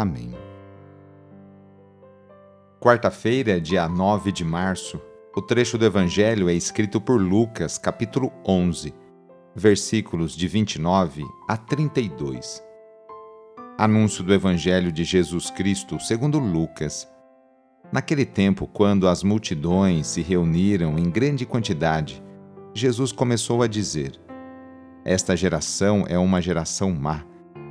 Amém. Quarta-feira, dia 9 de março, o trecho do Evangelho é escrito por Lucas, capítulo 11, versículos de 29 a 32. Anúncio do Evangelho de Jesus Cristo segundo Lucas. Naquele tempo, quando as multidões se reuniram em grande quantidade, Jesus começou a dizer: Esta geração é uma geração má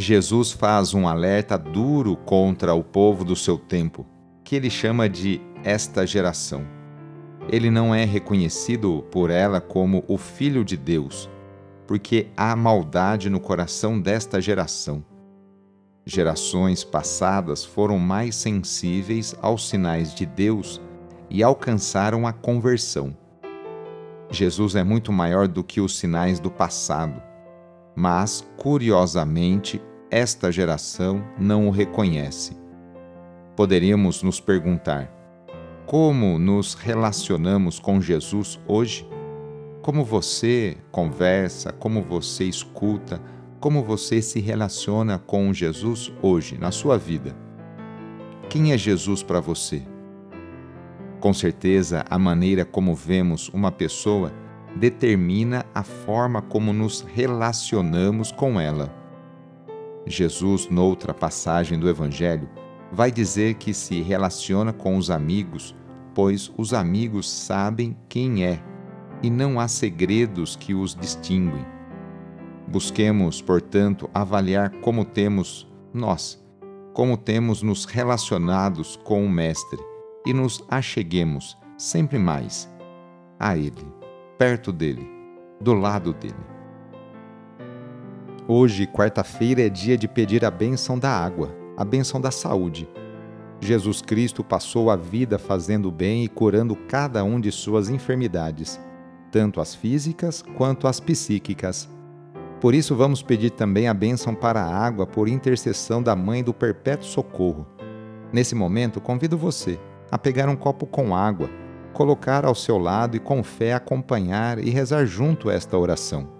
Jesus faz um alerta duro contra o povo do seu tempo, que ele chama de esta geração. Ele não é reconhecido por ela como o Filho de Deus, porque há maldade no coração desta geração. Gerações passadas foram mais sensíveis aos sinais de Deus e alcançaram a conversão. Jesus é muito maior do que os sinais do passado, mas, curiosamente, esta geração não o reconhece. Poderíamos nos perguntar: como nos relacionamos com Jesus hoje? Como você conversa, como você escuta, como você se relaciona com Jesus hoje, na sua vida? Quem é Jesus para você? Com certeza, a maneira como vemos uma pessoa determina a forma como nos relacionamos com ela. Jesus, noutra passagem do Evangelho, vai dizer que se relaciona com os amigos, pois os amigos sabem quem é e não há segredos que os distinguem. Busquemos, portanto, avaliar como temos nós, como temos nos relacionados com o Mestre e nos acheguemos sempre mais a Ele, perto dele, do lado dele. Hoje, quarta-feira, é dia de pedir a bênção da água, a bênção da saúde. Jesus Cristo passou a vida fazendo bem e curando cada um de suas enfermidades, tanto as físicas quanto as psíquicas. Por isso, vamos pedir também a bênção para a água por intercessão da Mãe do Perpétuo Socorro. Nesse momento, convido você a pegar um copo com água, colocar ao seu lado e com fé acompanhar e rezar junto esta oração.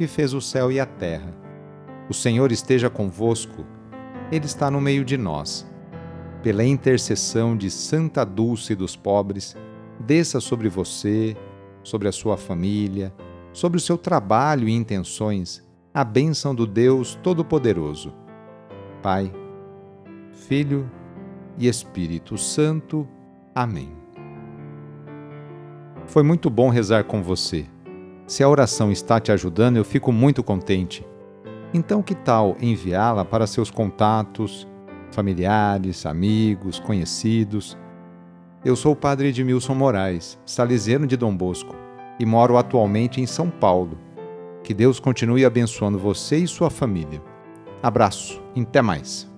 que fez o céu e a terra. O Senhor esteja convosco, Ele está no meio de nós. Pela intercessão de Santa Dulce dos pobres, desça sobre você, sobre a sua família, sobre o seu trabalho e intenções a bênção do Deus Todo-Poderoso. Pai, Filho e Espírito Santo. Amém. Foi muito bom rezar com você. Se a oração está te ajudando, eu fico muito contente. Então, que tal enviá-la para seus contatos, familiares, amigos, conhecidos? Eu sou o padre Edmilson Moraes, salesiano de Dom Bosco, e moro atualmente em São Paulo que Deus continue abençoando você e sua família. Abraço, até mais.